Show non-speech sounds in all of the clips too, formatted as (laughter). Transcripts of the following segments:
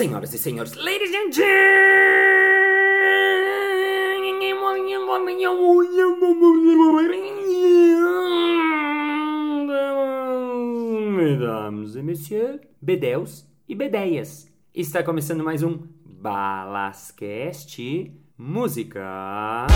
Senhoras e senhores, ladies and gentlemen, mesdames et messieurs, bedéus e bedeias. Está começando mais um Balascast Música.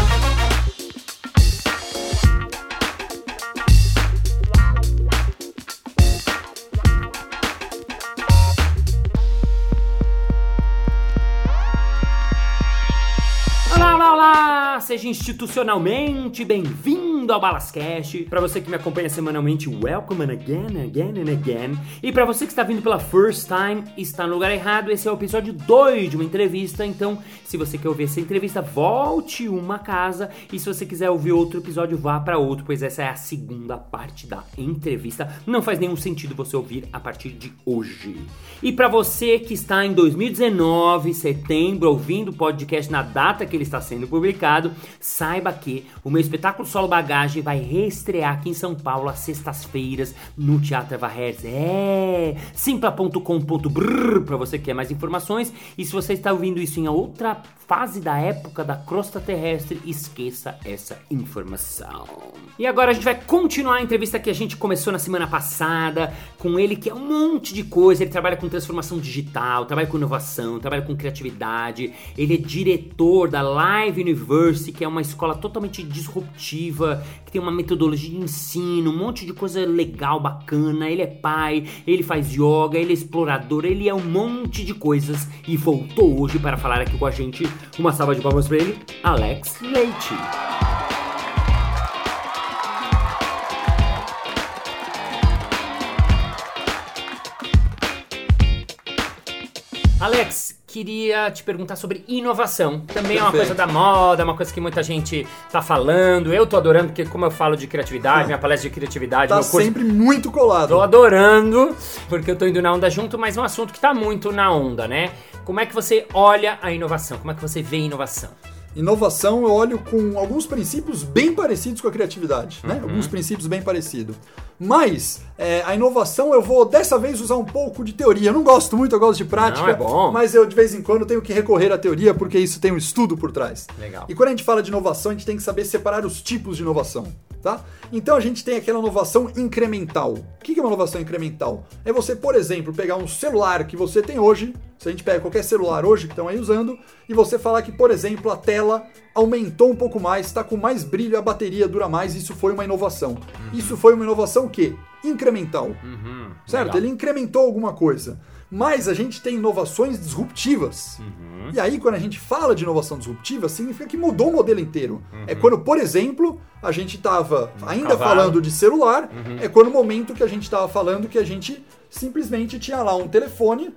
Seja institucionalmente bem-vindo ao Balascast. Para você que me acompanha semanalmente, welcome and again, again and again. E para você que está vindo pela first time, está no lugar errado. Esse é o episódio 2 de uma entrevista. Então, se você quer ouvir essa entrevista, volte uma casa. E se você quiser ouvir outro episódio, vá para outro, pois essa é a segunda parte da entrevista. Não faz nenhum sentido você ouvir a partir de hoje. E para você que está em 2019, setembro, ouvindo o podcast na data que ele está sendo publicado, saiba que o meu espetáculo Solo Bagagem vai reestrear aqui em São Paulo às sextas-feiras no Teatro Eva. É simpla.com.br para você que quer mais informações. E se você está ouvindo isso em outra fase da época da crosta terrestre, esqueça essa informação. E agora a gente vai continuar a entrevista que a gente começou na semana passada com ele que é um monte de coisa. Ele trabalha com transformação digital, trabalha com inovação, trabalha com criatividade. Ele é diretor da Live University, que é uma escola totalmente disruptiva, que tem uma metodologia de ensino, um monte de coisa legal, bacana. Ele é pai, ele faz yoga, ele é explorador, ele é um monte de coisas e voltou hoje para falar aqui com a gente. Uma salva de palmas para ele, Alex Leite. Alex, queria te perguntar sobre inovação. Também é uma Perfeito. coisa da moda, uma coisa que muita gente tá falando. Eu tô adorando, porque como eu falo de criatividade, minha palestra de criatividade, Tá meu curso sempre muito colado. Tô adorando, porque eu tô indo na onda junto, mas é um assunto que tá muito na onda, né? Como é que você olha a inovação? Como é que você vê a inovação? Inovação eu olho com alguns princípios bem parecidos com a criatividade, né? Uhum. Alguns princípios bem parecidos. Mas é, a inovação eu vou dessa vez usar um pouco de teoria. Eu não gosto muito, eu gosto de prática. Não, é bom. Mas eu de vez em quando tenho que recorrer à teoria porque isso tem um estudo por trás. Legal. E quando a gente fala de inovação, a gente tem que saber separar os tipos de inovação, tá? Então a gente tem aquela inovação incremental. O que é uma inovação incremental? É você, por exemplo, pegar um celular que você tem hoje, se a gente pega qualquer celular hoje que estão aí usando, e você falar que, por exemplo, a tela aumentou um pouco mais, está com mais brilho, a bateria dura mais, isso foi uma inovação. Isso foi uma inovação o quê? Incremental. Uhum, Certo? legal. Ele incrementou alguma coisa. Mas a gente tem inovações disruptivas. Uhum. E aí, quando a gente fala de inovação disruptiva, significa que mudou o modelo inteiro. Uhum. É quando, por exemplo, a gente estava ainda cavalo. falando de celular, Uhum. é quando o momento que a gente estava falando que a gente simplesmente tinha lá um telefone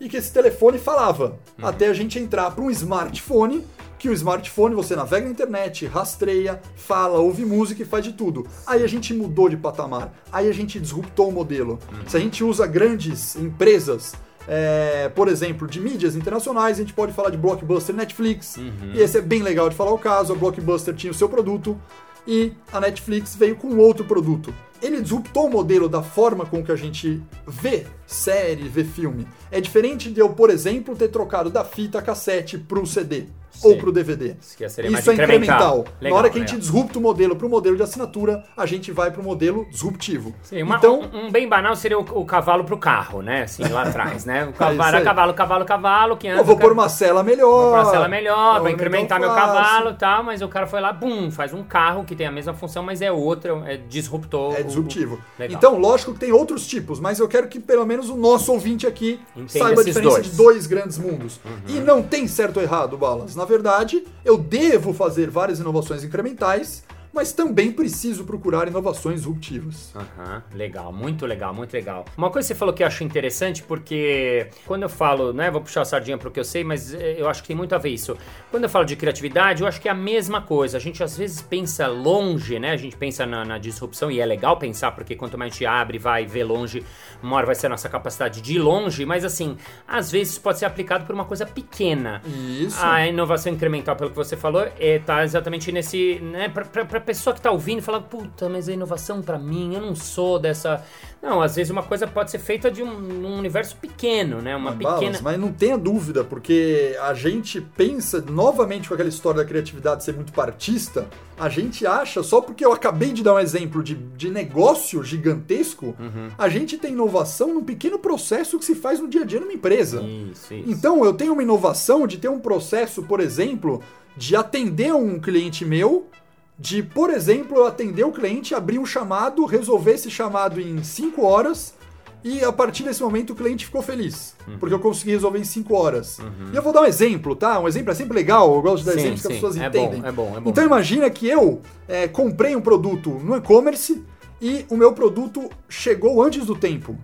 e que esse telefone falava. Uhum. Até a gente entrar para um smartphone, que o smartphone você navega na internet, rastreia, fala, ouve música e faz de tudo. Aí a gente mudou de patamar, aí a gente disruptou o modelo. Se a gente usa grandes empresas, é, por exemplo, de mídias internacionais, a gente pode falar de Blockbuster Netflix, e esse é bem legal de falar o caso, a Blockbuster tinha o seu produto, e a Netflix veio com outro produto. Ele disruptou o modelo da forma com que a gente vê série, vê filme. É diferente de eu, por exemplo, ter trocado da fita cassete pro CD Sim. ou pro DVD. Isso mais Isso é incremental. Legal, Na hora que a gente legal. disrupta o modelo pro modelo de assinatura, a gente vai pro modelo disruptivo. Sim, uma- então, um, um bem banal seria o, o cavalo pro carro, né? Assim, lá (laughs) atrás, né? O isso cavalo, aí. cavalo, cavalo, cavalo, que anda... eu vou o pôr uma cela melhor. uma parcela melhor, pra aumentar incrementar o meu cavalo e tal, mas o cara foi lá, bum, faz um carro que tem a mesma função, mas é outra, é disruptor. É o- disruptivo. Legal. Então, lógico que tem outros tipos, mas eu quero que pelo menos o nosso ouvinte aqui Entenda saiba a diferença dois. Uhum. de dois grandes mundos. E não tem certo ou errado, Balas. Na verdade, eu devo fazer várias inovações incrementais, mas também preciso procurar inovações disruptivas. Aham, legal, muito legal, muito legal. Uma coisa que você falou que eu acho interessante, porque quando eu falo, né, vou puxar a sardinha pro que eu sei, mas eh, eu acho que tem muito a ver isso. Quando eu falo de criatividade, eu acho que é a mesma coisa. A gente às vezes pensa longe, né? A gente pensa na, na disrupção e é legal pensar, porque quanto mais a gente abre, vai ver longe, uma hora vai ser a nossa capacidade de ir longe, mas assim, às vezes pode ser aplicado por uma coisa pequena. Isso. A inovação incremental, pelo que você falou, está exatamente nesse. Né, para pessoa que tá ouvindo fala, puta, mas a inovação para mim, eu não sou dessa. Não, às vezes uma coisa pode ser feita de um, um universo pequeno, né? Uma Mas, pequena. Balas, mas não tenha dúvida, porque a gente pensa novamente com aquela história da criatividade ser muito partista, a gente acha, só porque eu acabei de dar um exemplo de, de negócio gigantesco, Uhum. a gente tem inovação num pequeno processo que se faz no dia a dia numa empresa. Isso, isso. Então eu tenho uma inovação de ter um processo, por exemplo, de atender um cliente meu, de, por exemplo, eu atender o cliente, abrir um chamado, resolver esse chamado em 5 horas e a partir desse momento o cliente ficou feliz, Uhum. porque eu consegui resolver em 5 horas. E eu vou dar um exemplo, tá? Um exemplo é sempre legal, eu gosto de dar Sim, exemplos que as sim, pessoas é entendem. bom, é bom, é bom. Então imagina que eu é, comprei um produto no e-commerce e o meu produto chegou antes do tempo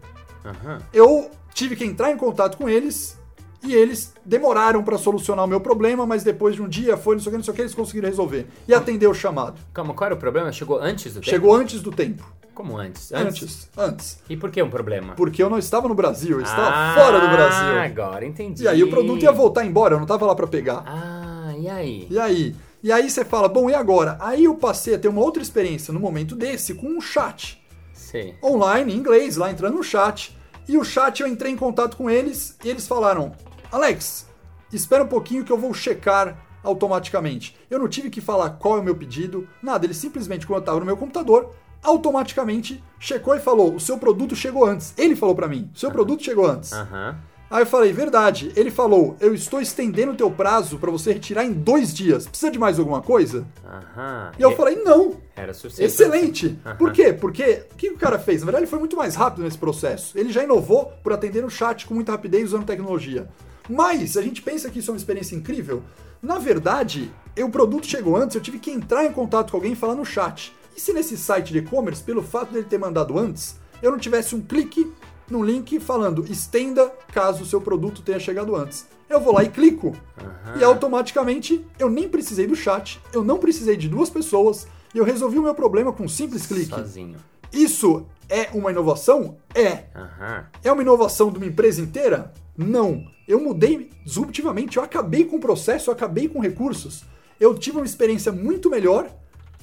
Aham. eu tive que entrar em contato com eles e eles demoraram para solucionar o meu problema, mas depois de um dia foi, não sei o que, não sei o que, eles conseguiram resolver. E atender o chamado. Calma, qual era o problema? Chegou antes do tempo? Chegou antes do tempo. Como antes? Antes. Antes. E por que um problema? Porque eu não estava no Brasil, eu estava Ah, fora do Brasil. agora entendi. E aí o produto ia voltar embora, eu não estava lá para pegar. Ah, e aí? E aí? E aí você fala, bom, e agora? Aí eu passei a ter uma outra experiência no momento desse com um chat. Sei. online, em inglês, lá entrando no chat. E o chat eu entrei em contato com eles e eles falaram: Alex, espera um pouquinho que eu vou checar automaticamente. Eu não tive que falar qual é o meu pedido, nada. Ele simplesmente, quando eu estava no meu computador, automaticamente checou e falou: o seu produto chegou antes. Ele falou para mim: o seu produto chegou antes. Aham. Aí eu falei, verdade. Ele falou, eu estou estendendo o teu prazo para você retirar em dois dias. Precisa de mais alguma coisa? Aham. E eu E- falei, não. Era suficiente. Excelente! Aham. Por quê? Porque o que o cara fez? Na verdade, ele foi muito mais rápido nesse processo. Ele já inovou por atender no chat com muita rapidez usando tecnologia. Mas a gente pensa que isso é uma experiência incrível. Na verdade, o produto chegou antes, eu tive que entrar em contato com alguém e falar no chat. E se nesse site de e-commerce, pelo fato dele ter mandado antes, eu não tivesse um clique no link falando estenda caso o seu produto tenha chegado antes? Eu vou lá e clico. Aham. E automaticamente eu nem precisei do chat, eu não precisei de duas pessoas e eu resolvi o meu problema com um simples clique. Sozinho. Isso é uma inovação? É. Aham. É uma inovação de uma empresa inteira? Não. Eu mudei disruptivamente, eu acabei com o processo, eu acabei com recursos. Eu tive uma experiência muito melhor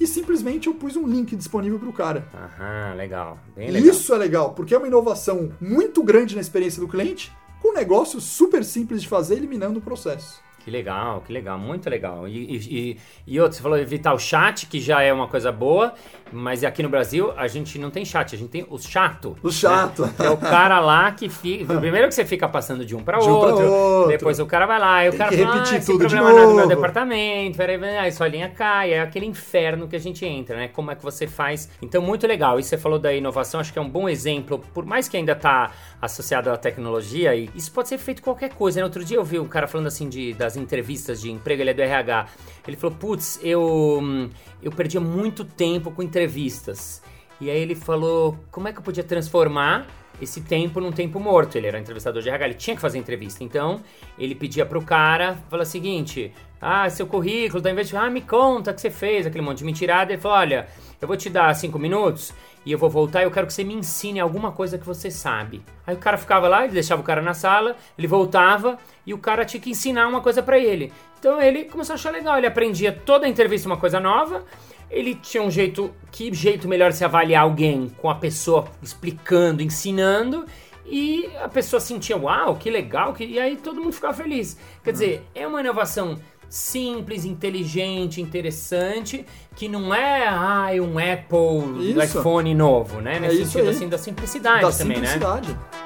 e simplesmente eu pus um link disponível para o cara. Aham, legal. Bem legal. Isso é legal, porque é uma inovação muito grande na experiência do cliente, com um negócio super simples de fazer, eliminando o processo. Que legal, que legal, muito legal. E, e, e, outro, você falou evitar o chat, que já é uma coisa boa, mas aqui no Brasil a gente não tem chat, a gente tem o chato. O chato. né? É o cara lá que fica. (laughs) Primeiro que você fica passando de um para De um outro, outro. depois o cara vai lá, e o Tem cara que fala, repetir ah, esse tudo de problema não é do meu novo. departamento, peraí, aí sua linha cai, é aquele inferno que a gente entra, né? Como é que você faz? Então, muito legal. E você falou da inovação, acho que é um bom exemplo, por mais que ainda tá associado à tecnologia, e isso pode ser feito qualquer coisa. Né? Outro dia eu vi um cara falando assim de, das entrevistas de emprego, ele é do RH. Ele falou, putz, eu, hum, eu perdia muito tempo com entrevistas. E aí ele falou, como é que eu podia transformar esse tempo num tempo morto. Ele era entrevistador de RH, ele tinha que fazer entrevista. Então, ele pedia pro cara, fala o seguinte: Ah, seu currículo, ao invés de, ah, me conta o que você fez, aquele monte de mentirada, ele falou: Olha, eu vou te dar cinco minutos e eu vou voltar e eu quero que você me ensine alguma coisa que você sabe. Aí o cara ficava lá, ele deixava o cara na sala, ele voltava e o cara tinha que ensinar uma coisa pra ele. Então ele começou a achar legal, ele aprendia toda a entrevista uma coisa nova. Ele tinha um jeito, que jeito melhor se avaliar alguém com a pessoa explicando, ensinando, e a pessoa sentia, uau, que legal, que... e aí todo mundo ficava feliz. Quer dizer, é uma inovação simples, inteligente, interessante, que não é, ai, um Apple Isso. iPhone novo, né? Nesse isso sentido assim da simplicidade da também, né? simplicidade. Você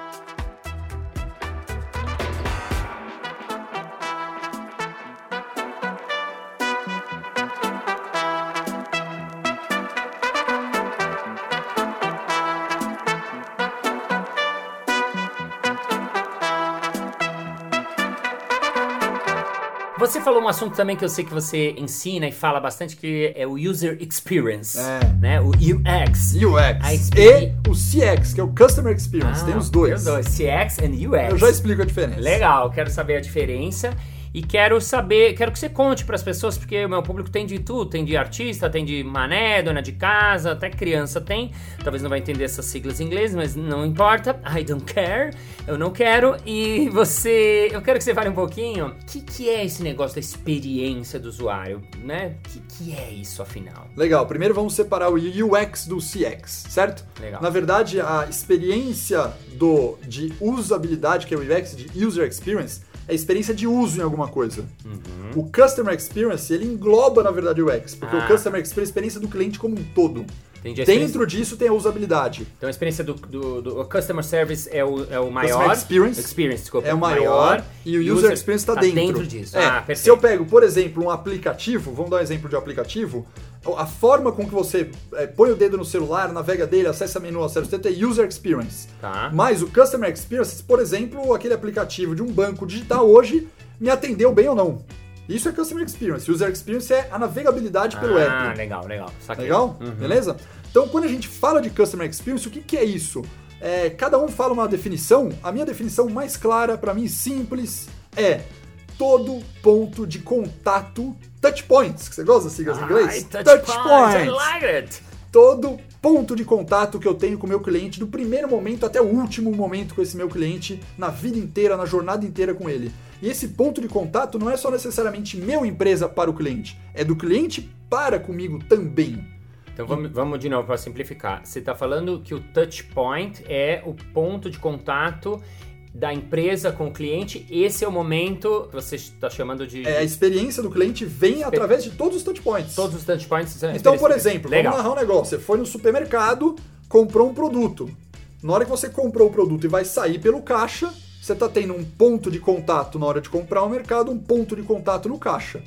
um assunto também que eu sei que você ensina e fala bastante, que é o User Experience, É. né? O UX. UX. E o CX, que é o Customer Experience. Ah, tem os dois. Tem os dois, CX and UX. Eu já explico a diferença. Legal, quero saber a diferença. E quero saber, quero que você conte para as pessoas, porque o meu público tem de tudo, tem de artista, tem de mané, dona de casa, até criança tem. Talvez não vai entender essas siglas em inglês, mas não importa. I don't care. Eu não quero. E você, eu quero que você fale um pouquinho. O que, que é esse negócio da experiência do usuário, né? O que, que é isso afinal? Legal. Primeiro vamos separar o UX do CX, certo? Legal. Na verdade, a experiência do de usabilidade, que é o UX, de User Experience, é a experiência de uso em alguma coisa. Uhum. O Customer Experience, ele engloba, na verdade, o UX, porque Ah. o Customer Experience é a experiência do cliente como um todo. Dentro disso tem a usabilidade. Então a experiência do, do, do- Customer Service é o, é o maior. Experience Experience, desculpa. É o maior, e o User, Experience está tá dentro. disso. É, ah, se eu pego, por exemplo, um aplicativo, vamos dar um exemplo de um aplicativo, a forma com que você é, põe o dedo no celular, navega dele, acessa menu, acessa o é User Experience. Tá. Mas o Customer Experience, por exemplo, aquele aplicativo de um banco digital hoje me atendeu bem ou não. Isso é Customer Experience. User Experience é a navegabilidade pelo ah, app. legal, legal. Saquei. Legal? Uhum. Beleza? Então, quando a gente fala de Customer Experience, o que, que é isso? É, cada um fala uma definição. A minha definição mais clara, para mim, simples, é todo ponto de contato, touch points, que você gosta das siglas em inglês? Ai, touch, points. I like it. Todo ponto de contato que eu tenho com o meu cliente, do primeiro momento até o último momento com esse meu cliente, na vida inteira, na jornada inteira com ele. E esse ponto de contato não é só necessariamente meu empresa para o cliente, é do cliente para comigo também. Então vamos, vamos de novo para simplificar. Você está falando que o touch point é o ponto de contato da empresa com o cliente. Esse é o momento que você está chamando de, É, a experiência do cliente vem através de todos os touchpoints. todos os touch points. são Então, por exemplo, Legal. vamos narrar um negócio. Você foi no supermercado, comprou um produto. Na hora que você comprou o produto e vai sair pelo caixa, você está tendo um ponto de contato na hora de comprar o mercado, um ponto de contato no caixa.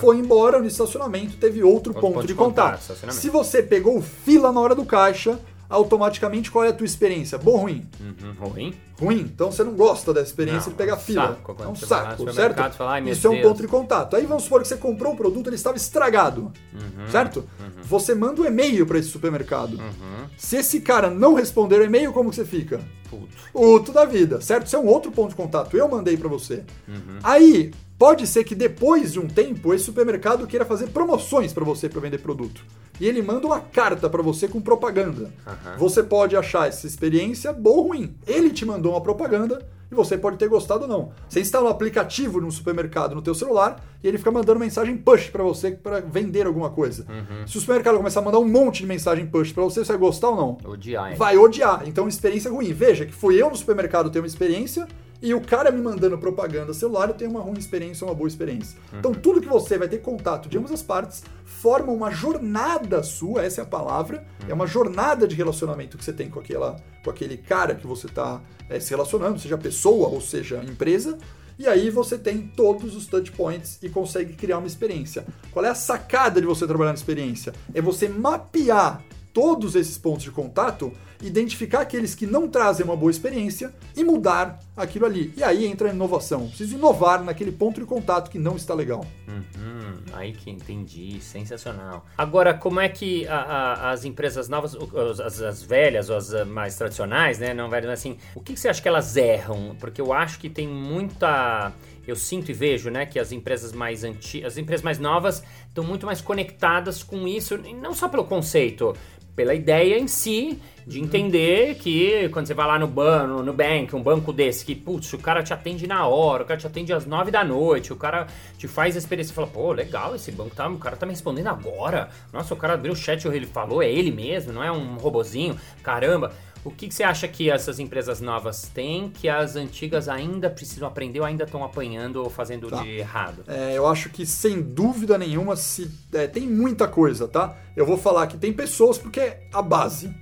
Foi embora no estacionamento, teve outro, ponto, de, contato. estacionamento. Se você pegou fila na hora do caixa, automaticamente qual é a tua experiência? Boa ou ruim? Uhum, ruim. ruim. Então você não gosta da experiência Não, de pegar é um fila. saco é um saco, supermercado certo? fala, "Ai, meu Isso é um Deus." ponto de contato. Aí vamos supor que você comprou o produto, ele estava estragado, Uhum. certo? Você manda um e-mail para esse supermercado. Uhum. Se esse cara não responder o e-mail, como que você fica? Puto. Puto da vida, certo? Isso é um outro ponto de contato. Eu mandei para você. Uhum. Aí, pode ser que depois de um tempo, esse supermercado queira fazer promoções para você para vender produto. E ele manda uma carta para você com propaganda. Aham. Você pode achar essa experiência boa ou ruim. Ele te mandou uma propaganda e você pode ter gostado ou não. Você instala um aplicativo no supermercado no teu celular e ele fica mandando mensagem push para você para vender alguma coisa. Uhum. Se o supermercado começar a mandar um monte de mensagem push para você, você vai gostar ou não? Odiar. hein? vai odiar. Então, experiência ruim. Veja que fui eu no supermercado ter uma experiência e o cara me mandando propaganda celular, eu tenho uma ruim experiência ou uma boa experiência. Então, tudo que você vai ter contato de ambas as partes forma uma jornada sua, essa é a palavra, é uma jornada de relacionamento que você tem com, aquela, com aquele cara que você está se relacionando, seja pessoa ou seja empresa. E aí você tem todos os touch points e consegue criar uma experiência. Qual é a sacada de você trabalhar na experiência? É você mapear todos esses pontos de contato, identificar aqueles que não trazem uma boa experiência e mudar aquilo ali. E aí entra a inovação. Preciso inovar naquele ponto de contato que não está legal. Uhum, aí que entendi, sensacional. Agora, como é que a- a- as empresas novas, as, as- as velhas ou as ah, mais tradicionais, né, não velhas, assim, o que, que você acha que elas erram? Porque eu acho que tem muita, eu sinto e vejo, né, que as empresas mais antigas, as empresas mais novas estão muito mais conectadas com isso, não só pelo conceito, pela ideia em si de entender que quando você vai lá no banco, no bank, um banco desse, que, putz, o cara te atende na hora, o cara te atende às nove da noite, o cara te faz a experiência e fala, pô, legal, esse banco tá, o cara tá me respondendo agora. Nossa, o cara abriu o chat, ele falou, é ele mesmo, não é um robozinho, caramba. O que, que você acha que essas empresas novas têm que as antigas ainda precisam aprender ou ainda estão apanhando ou fazendo Tá. de errado? É, eu acho que sem dúvida nenhuma se é, tem muita coisa, tá? Eu vou falar que tem pessoas porque é a base,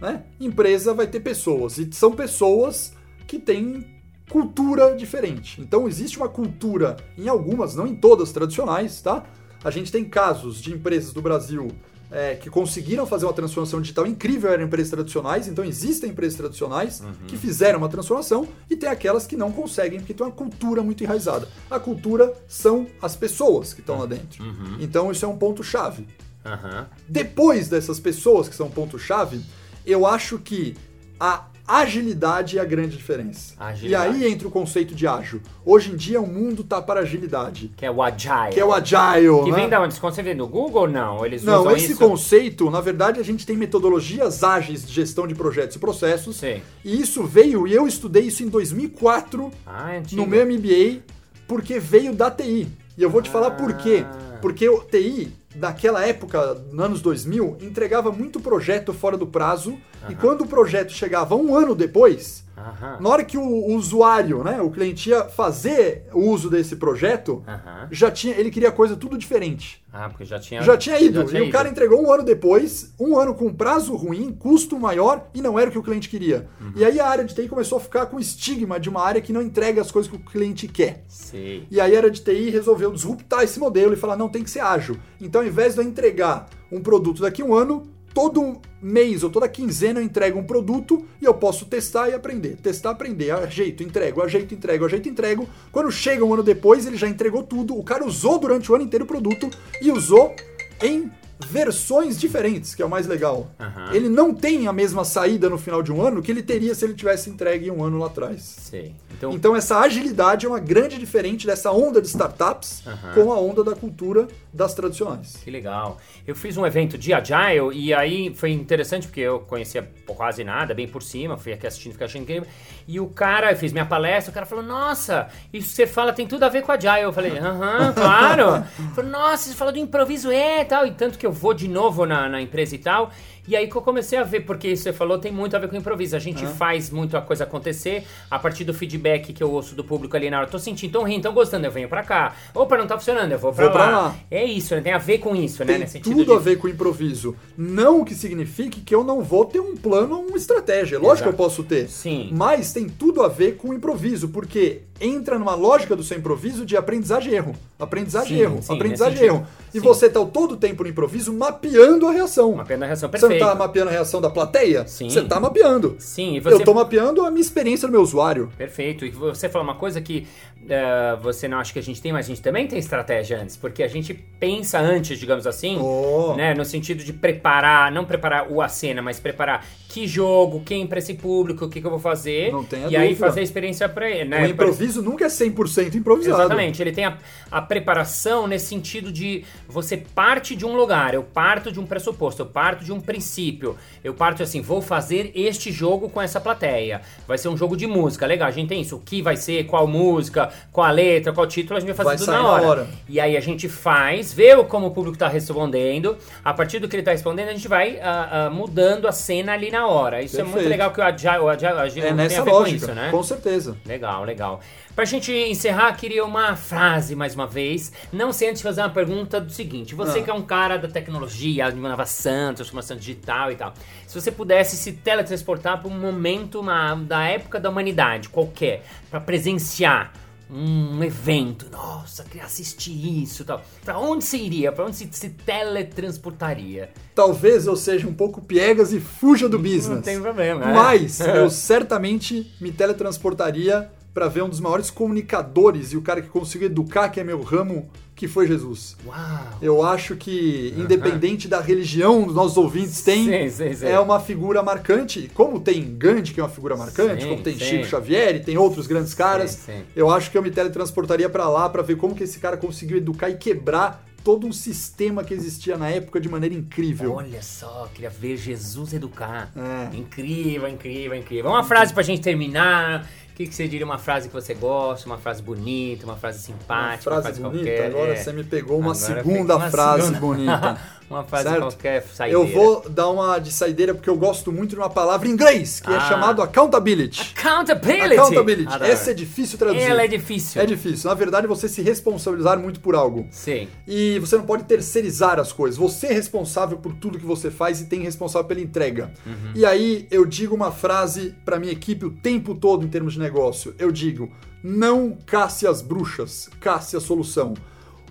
né? Empresa vai ter pessoas e são pessoas que têm cultura diferente. Então existe uma cultura em algumas, não em todas tradicionais, tá? A gente tem casos de empresas do Brasil é, que conseguiram fazer uma transformação digital incrível, eram empresas tradicionais, então existem empresas tradicionais que fizeram uma transformação e tem aquelas que não conseguem porque tem uma cultura muito enraizada. A cultura são as pessoas que estão lá dentro. Então isso é um ponto chave. Aham. Depois dessas pessoas que são ponto-chave, eu acho que a Agilidade é a grande diferença. Agilidade. E aí entra o conceito de ágil. Hoje em dia o mundo tá para agilidade, Que é o Agile. que é o agile, Que né? vem da onde? Conceito vem do Google ou não? Eles Não, esse isso? conceito, na verdade, a gente tem metodologias ágeis de gestão de projetos e processos. Sei. E isso veio, e eu estudei isso em 2004 Ah, é no meu MBA, porque veio da TI. E eu vou te falar por quê. Ah. Porque o TI, naquela época, nos anos 2000, entregava muito projeto fora do prazo. E quando o projeto chegava um ano depois, Aham. na hora que o usuário, né, o cliente ia fazer o uso desse projeto, Aham. já tinha, ele queria coisa tudo diferente. Ah, porque já tinha... Já tinha ido. já tinha e o cara entregou um ano depois, um ano com prazo ruim, custo maior e não era o que o cliente queria. Uhum. E aí a área de TI começou a ficar com o estigma de uma área que não entrega as coisas que o cliente quer. Sei. E aí a área de TI resolveu disruptar esse modelo e falar: não, tem que ser ágil. Então, ao invés de eu entregar um produto daqui a um ano, todo mês ou toda quinzena eu entrego um produto e eu posso testar e aprender. Testar, aprender, ajeito, entrego, ajeito, entrego, ajeito, entrego. Quando chega um ano depois, ele já entregou tudo. O cara usou durante o ano inteiro o produto e usou em versões diferentes, que é o mais legal. Aham. Ele não tem a mesma saída no final de um ano que ele teria se ele tivesse entregue um ano lá atrás. Sei. Então, Então essa agilidade é uma grande diferente dessa onda de startups Aham. com a onda da cultura das tradicionais. Que legal. Eu fiz um evento de Agile e aí foi interessante porque eu conhecia quase nada, bem por cima, fui aqui assistindo, fiquei achando incrível. E o cara, eu fiz minha palestra, o cara falou, nossa, isso que você fala tem tudo a ver com Agile. Eu falei, aham, (laughs) claro. Ele falou, nossa, você fala do improviso, é, e tal. E tanto que eu vou de novo na, na empresa e tal. E aí que eu comecei a ver, porque isso você falou tem muito a ver com improviso. A gente faz muito a coisa acontecer a partir do feedback que eu ouço do público ali na hora. Tô sentindo, tão rindo, tão gostando, eu venho pra cá. Opa, não tá funcionando, eu vou pra, Vou pra lá. lá. É isso, né? tem a ver com isso, né? Tem Nesse sentido tudo de... a ver com improviso. Não que signifique que eu não vou ter um plano ou uma estratégia. Lógico Exato. que eu posso ter. Sim. Mas tem tudo a ver com improviso, porque entra numa lógica do seu improviso de aprendizagem e erro. Aprendizagem e Sim, erro. sim, aprendizagem e erro. E Sim. você tá todo o tempo no improviso mapeando a reação. Uma pena reação Você não tá mapeando a reação da plateia? Sim. Você tá mapeando. Sim, e você... Eu tô mapeando a minha experiência no meu usuário. Perfeito. E você falou uma coisa que eh, você não acha que a gente tem, mas a gente também tem estratégia antes, porque a gente pensa antes, digamos assim, Oh. né? No sentido de preparar, não preparar o a cena, mas preparar que jogo, quem pra esse público, o que, que eu vou fazer. Não tenha E aí dúvida. fazer a experiência pra ele, né? o improviso nunca é 100% improvisado. Exatamente, ele tem a, a preparação nesse sentido de você parte de um lugar, eu parto de um pressuposto, eu parto de um princípio, eu parto assim, vou fazer este jogo com essa plateia. Vai ser um jogo de música, legal, a gente tem isso, o que vai ser, qual música, qual a letra, qual título, a gente vai fazer Vai tudo na na hora. hora. E aí a gente faz, vê o- como o público tá respondendo, a partir do que ele tá respondendo, a gente vai ah, ah, mudando a cena ali na hora. Isso é muito Perfeito. legal que o Agile, o Agile, o Agile É tem nessa a ver lógica, com isso, né? com certeza. Legal, legal. Pra gente encerrar, queria uma frase mais uma vez. Não sem antes fazer uma pergunta do seguinte: você Ah. que é um cara da tecnologia, de inovação, transformação digital e tal, se você pudesse se teletransportar para um momento uma- da época da humanidade, qualquer, pra presenciar um evento, nossa, queria assistir isso e tal. Pra onde você iria? Pra onde se, se teletransportaria? Talvez eu seja um pouco piegas e fuja do business. Não tem problema. é. Mas (laughs) eu certamente me teletransportaria para ver um dos maiores comunicadores e o cara que conseguiu educar, que é meu ramo, que foi Jesus. Uau! Eu acho que, independente da religião dos nossos ouvintes têm, Sim, sim, sim. é uma figura marcante. Como tem Gandhi, que é uma figura marcante, como tem. Chico Xavier e tem outros grandes caras, Sim, sim. eu acho que eu me teletransportaria para lá para ver como que esse cara conseguiu educar e quebrar todo um sistema que existia na época de maneira incrível. Olha só, queria ver Jesus educar. É. Incrível, incrível, incrível. Uma frase pra gente terminar. O que, que você diria? Uma frase que você gosta, uma frase bonita, uma frase Uma simpática, frase bonita, qualquer. agora é. você me pegou uma Agora segunda uma frase segunda. bonita. (laughs) uma frase Certo? qualquer, saideira. Eu vou dar uma de saideira porque eu gosto muito de uma palavra em inglês, que é Ah. chamado accountability. Accountability! Accountability. Adoro. Essa é difícil traduzir. Ela é difícil. É difícil. Na verdade, você se responsabilizar muito por algo. Sim. E você não pode terceirizar as coisas. Você é responsável por tudo que você faz e tem responsável pela entrega. Uhum. E aí eu digo uma frase pra minha equipe o tempo todo em termos de negócio. Eu digo: não casse as bruxas, casse a solução.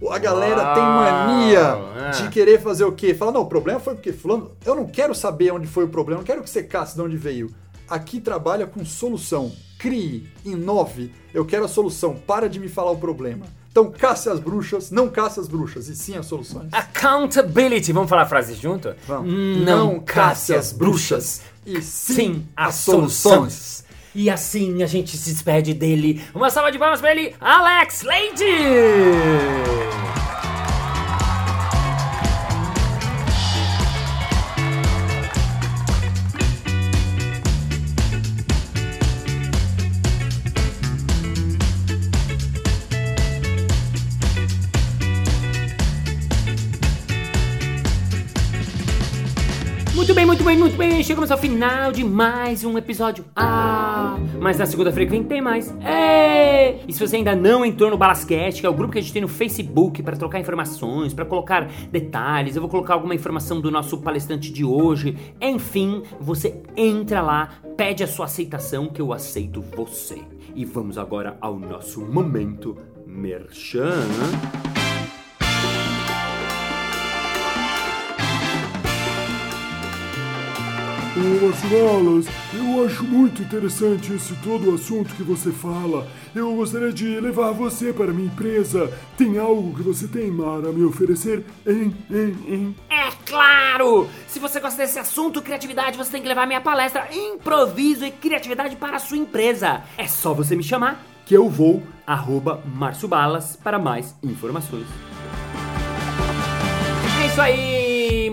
A galera tem Uau, mania é. de querer fazer o quê? Fala, não, o problema foi porque fulano. Eu não quero saber onde foi o problema, não quero que você casse de onde veio. aqui trabalha com solução. Crie, inove. Eu quero a solução. Para de me falar o problema. Então, caça as bruxas, não caça as bruxas, e sim as soluções. Accountability. Vamos falar a frase junto? Vamos. Não, casse as bruxas, e sim as soluções. E assim a gente se despede dele. Uma salva de palmas pra ele, Alex Lady! Muito bem, muito bem, muito bem. Chegamos ao final de mais um episódio. Ah, mas na segunda-feira que vem tem mais. É! E se você ainda não entrou no Balascast, que é o grupo que a gente tem no Facebook para trocar informações, para colocar detalhes, eu vou colocar alguma informação do nosso palestrante de hoje. Enfim, você entra lá, pede a sua aceitação que eu aceito você. E vamos agora ao nosso momento merchan. Ô, Marcialas, eu acho muito interessante esse todo o assunto que você fala. Eu gostaria de levar você para minha empresa. Tem algo que você tem, Mara, a me oferecer? Hein, hein, hein? É claro! Se você gosta desse assunto, criatividade, você tem que levar minha palestra Improviso e Criatividade para a sua empresa. É só você me chamar que eu vou, arroba Márcio Balas, para mais informações. É isso aí!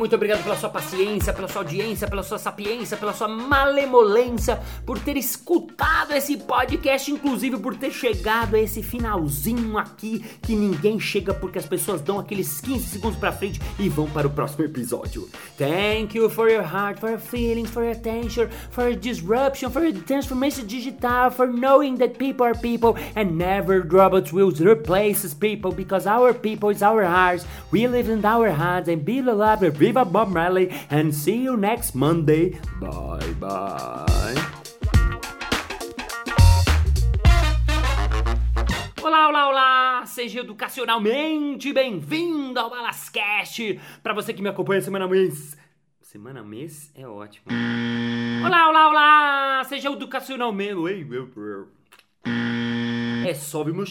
Muito obrigado pela sua paciência, pela sua audiência, pela sua sapiência, pela sua malemolência, por ter escutado esse podcast, inclusive por ter chegado a esse finalzinho aqui que ninguém chega porque as pessoas dão aqueles 15 segundos pra frente e vão para o próximo episódio. Thank you for your heart, for your feelings, for your attention, for your disruption, for your transformation digital, for knowing that people are people and never robots will replace people because our people is our hearts. We live in our hearts and be alive and viva Bob Marley and see you next Monday. Bye bye. Olá, olá, olá! Seja educacionalmente bem-vindo ao Balascast! Para você que me acompanha semana mês. Semana mês é ótimo. Olá, olá, olá! Seja educacionalmente. É só meu